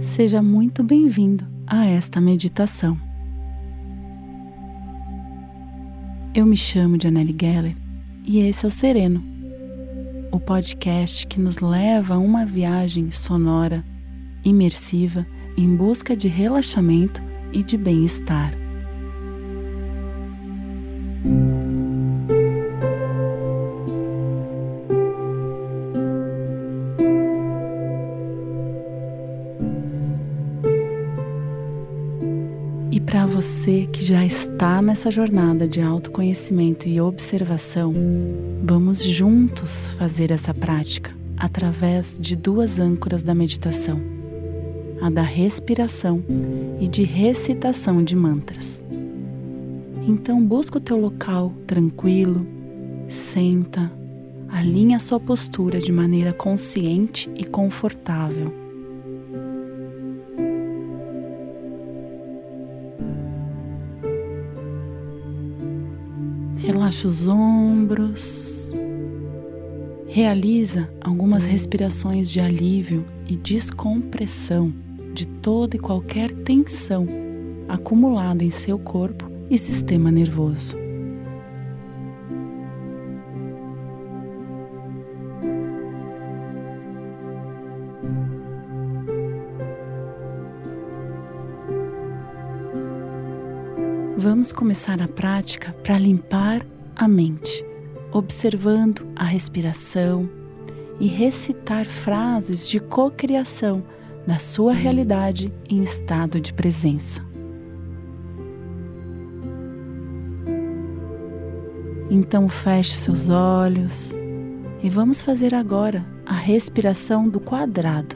Seja muito bem-vindo a esta meditação. Eu me chamo Janelle Geller e esse é o Sereno, o podcast que nos leva a uma viagem sonora, imersiva, em busca de relaxamento e de bem-estar. Está nessa jornada de autoconhecimento e observação, vamos juntos fazer essa prática através de duas âncoras da meditação: a da respiração e de recitação de mantras. Então, busca o teu local tranquilo, senta, alinha a sua postura de maneira consciente e confortável. Relaxa os ombros. Realiza algumas respirações de alívio e descompressão de toda e qualquer tensão acumulada em seu corpo e sistema nervoso. Vamos começar a prática para limpar a mente, observando a respiração e recitar frases de cocriação da sua realidade em estado de presença. Então feche seus olhos e vamos fazer agora a respiração do quadrado.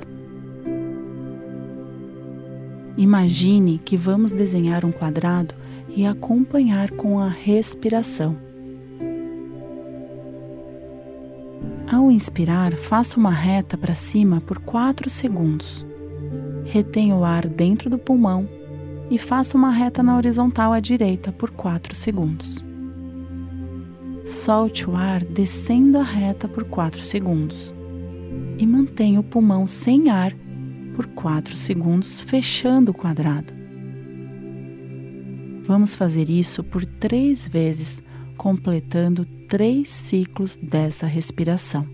Imagine que vamos desenhar um quadrado e acompanhar com a respiração. Ao inspirar, faça uma reta para cima por 4 segundos. Retenha o ar dentro do pulmão e faça uma reta na horizontal à direita por 4 segundos. Solte o ar descendo a reta por 4 segundos e mantenha o pulmão sem ar por 4 segundos, fechando o quadrado. Vamos fazer isso por três vezes, completando três ciclos dessa respiração.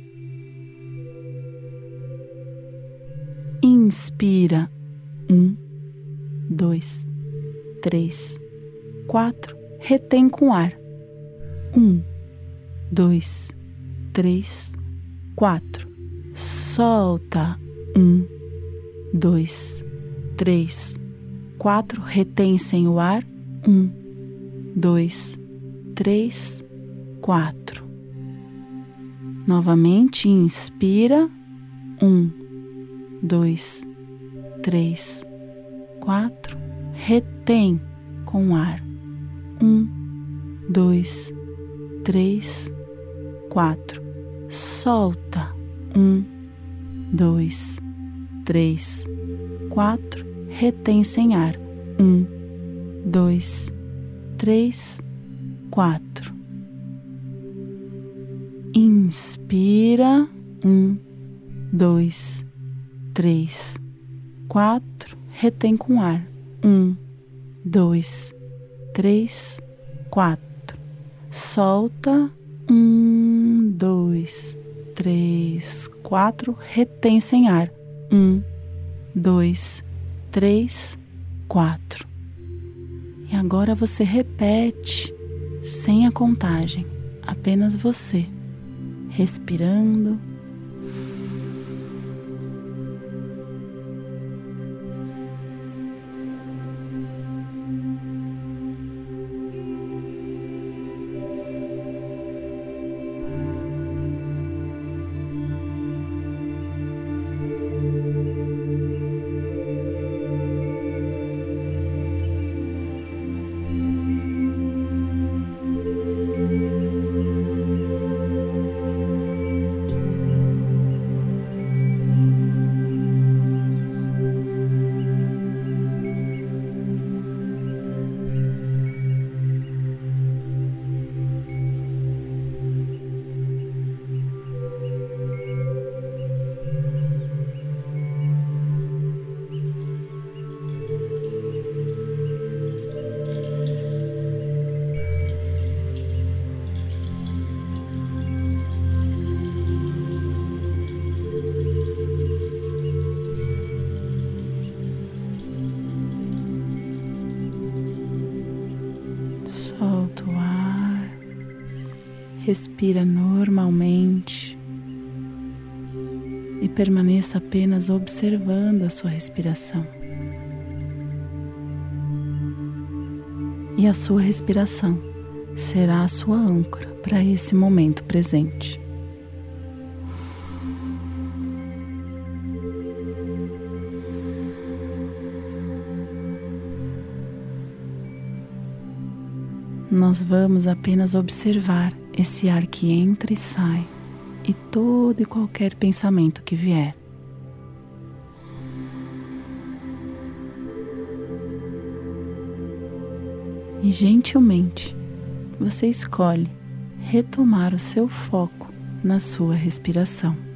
Inspira. Um, dois, três, quatro. Retém com ar. Um, dois, três, quatro. Solta. Um, dois, três, quatro. Retém sem o ar. Um, dois, três, quatro. Novamente, inspira. Um, dois, três, quatro. Retém com ar. Um, dois, três, quatro. Solta. Um, dois, três, quatro. Retém sem ar. Um, dois, três, quatro. Inspira, um, dois, três, quatro. Retém com ar. Um, dois, três, quatro. Solta. Um, dois, três, quatro. Retém sem ar. Um, dois, três, quatro. E agora você repete sem a contagem, apenas você, respirando respira normalmente e permaneça apenas observando a sua respiração. E a sua respiração será a sua âncora para esse momento presente. Nós vamos apenas observar esse ar que entra e sai e todo e qualquer pensamento que vier. E gentilmente você escolhe retomar o seu foco na sua respiração.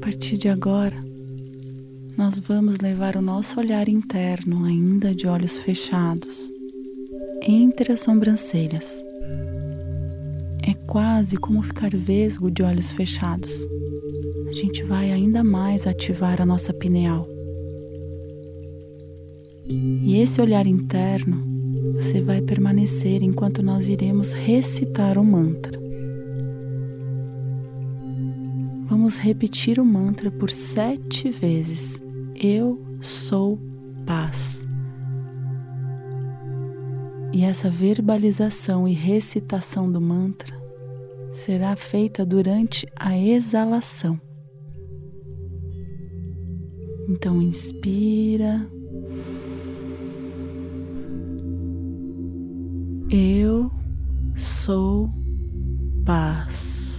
Partir de agora, nós vamos levar o nosso olhar interno, ainda de olhos fechados, entre as sobrancelhas. É quase como ficar vesgo de olhos fechados. A gente vai ainda mais ativar a nossa pineal. E esse olhar interno você vai permanecer enquanto nós iremos recitar o mantra. Vamos repetir o mantra por sete vezes. Eu sou paz. E essa verbalização e recitação do mantra será feita durante a exalação. Então, inspira. Eu sou paz.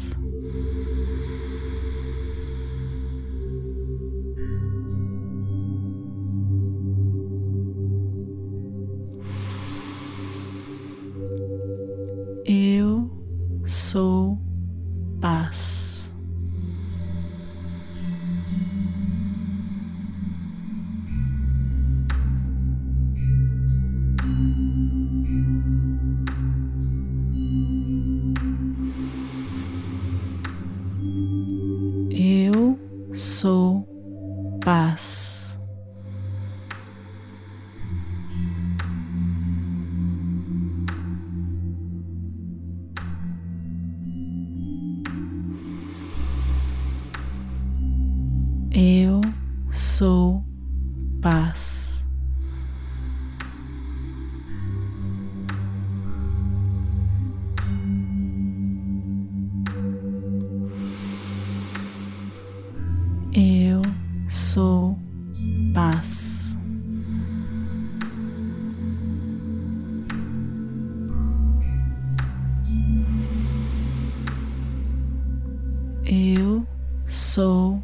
Sou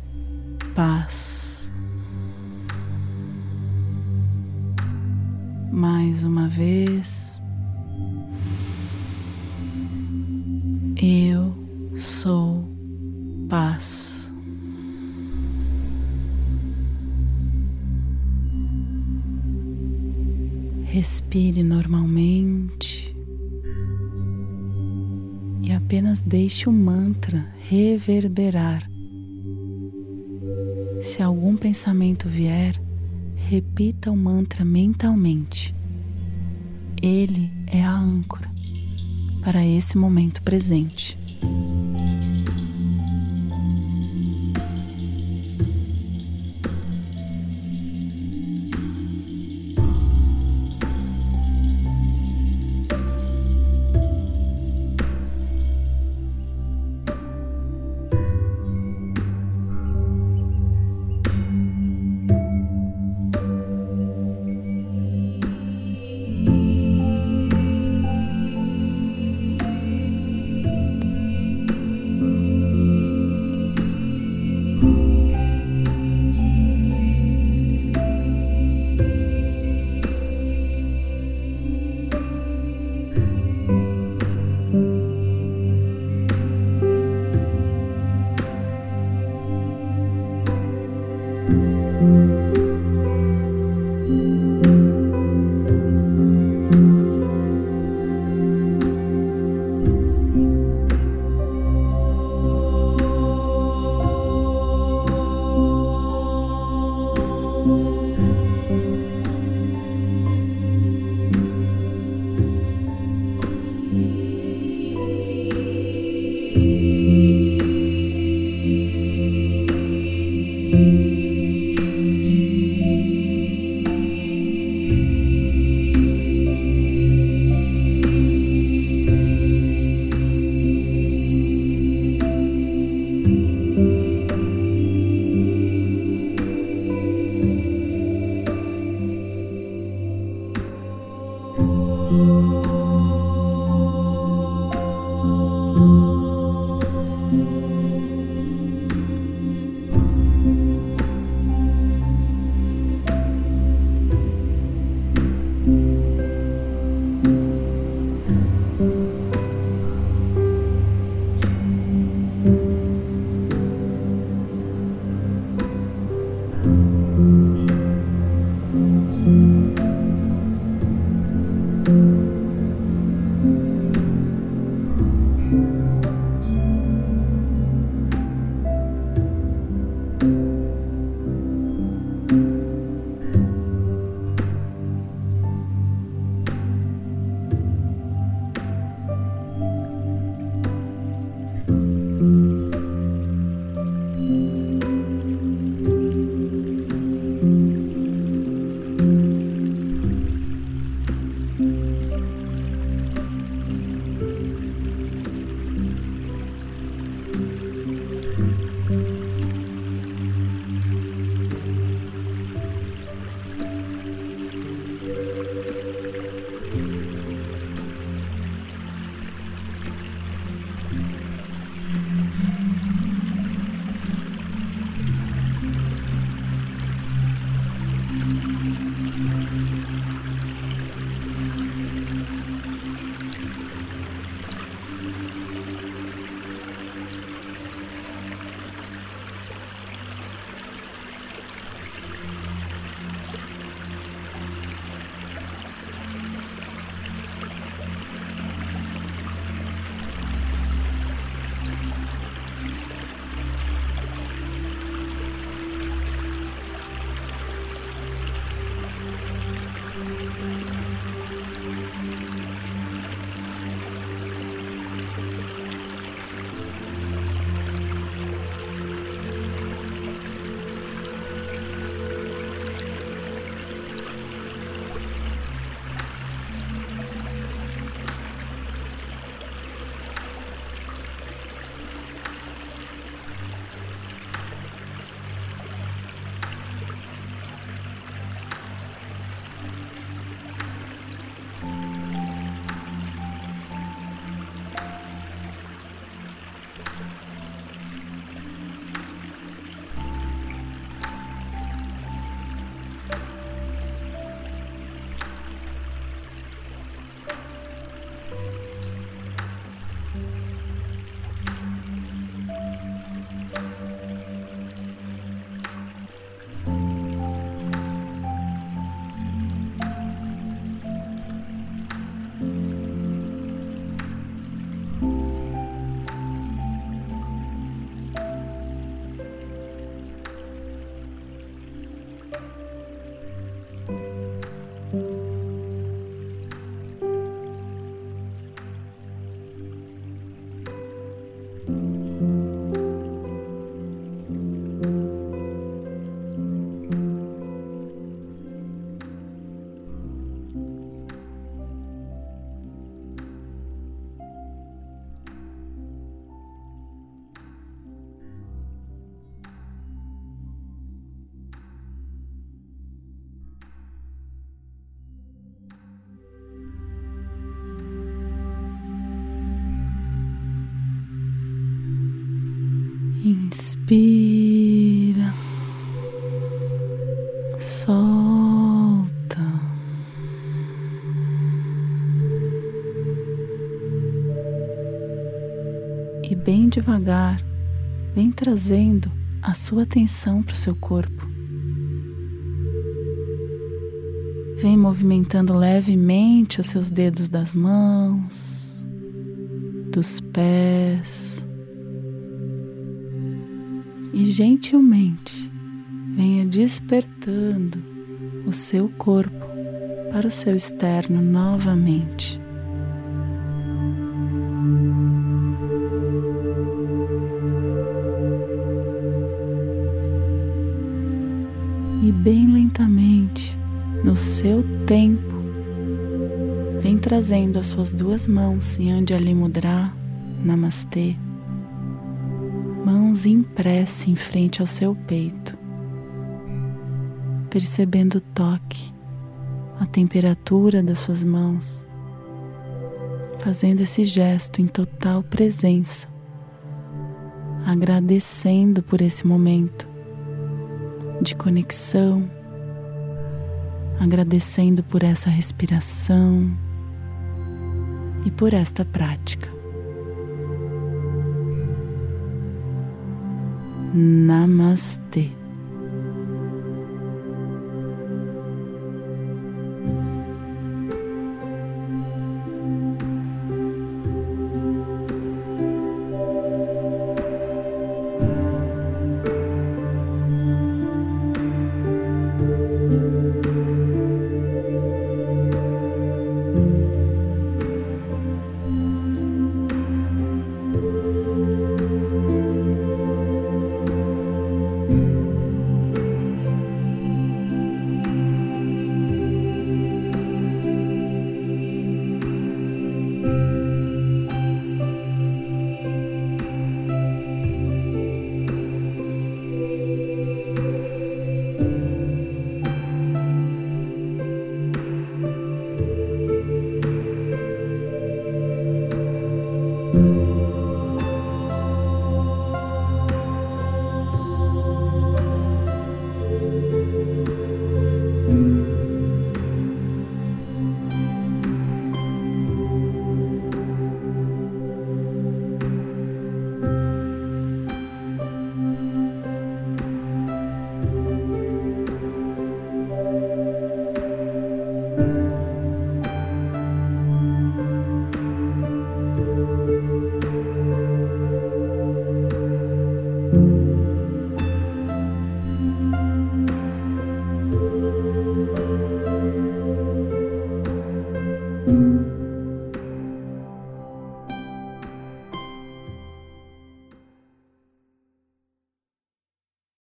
paz. Mais uma vez, eu sou paz. Respire normalmente e apenas deixe o mantra reverberar pensamento vier, repita o mantra mentalmente. Ele é a âncora para esse momento presente. Música Inspira, solta. E bem devagar, vem trazendo a sua atenção para o seu corpo. Vem movimentando levemente os seus dedos das mãos, dos pés e gentilmente venha despertando o seu corpo para o seu externo novamente. E bem lentamente, no seu tempo, vem trazendo as suas duas mãos em Anjali Mudra, Namastê mãos em prece em frente ao seu peito, percebendo o toque, a temperatura das suas mãos, fazendo esse gesto em total presença, agradecendo por esse momento de conexão, agradecendo por essa respiração e por esta prática. Namastê.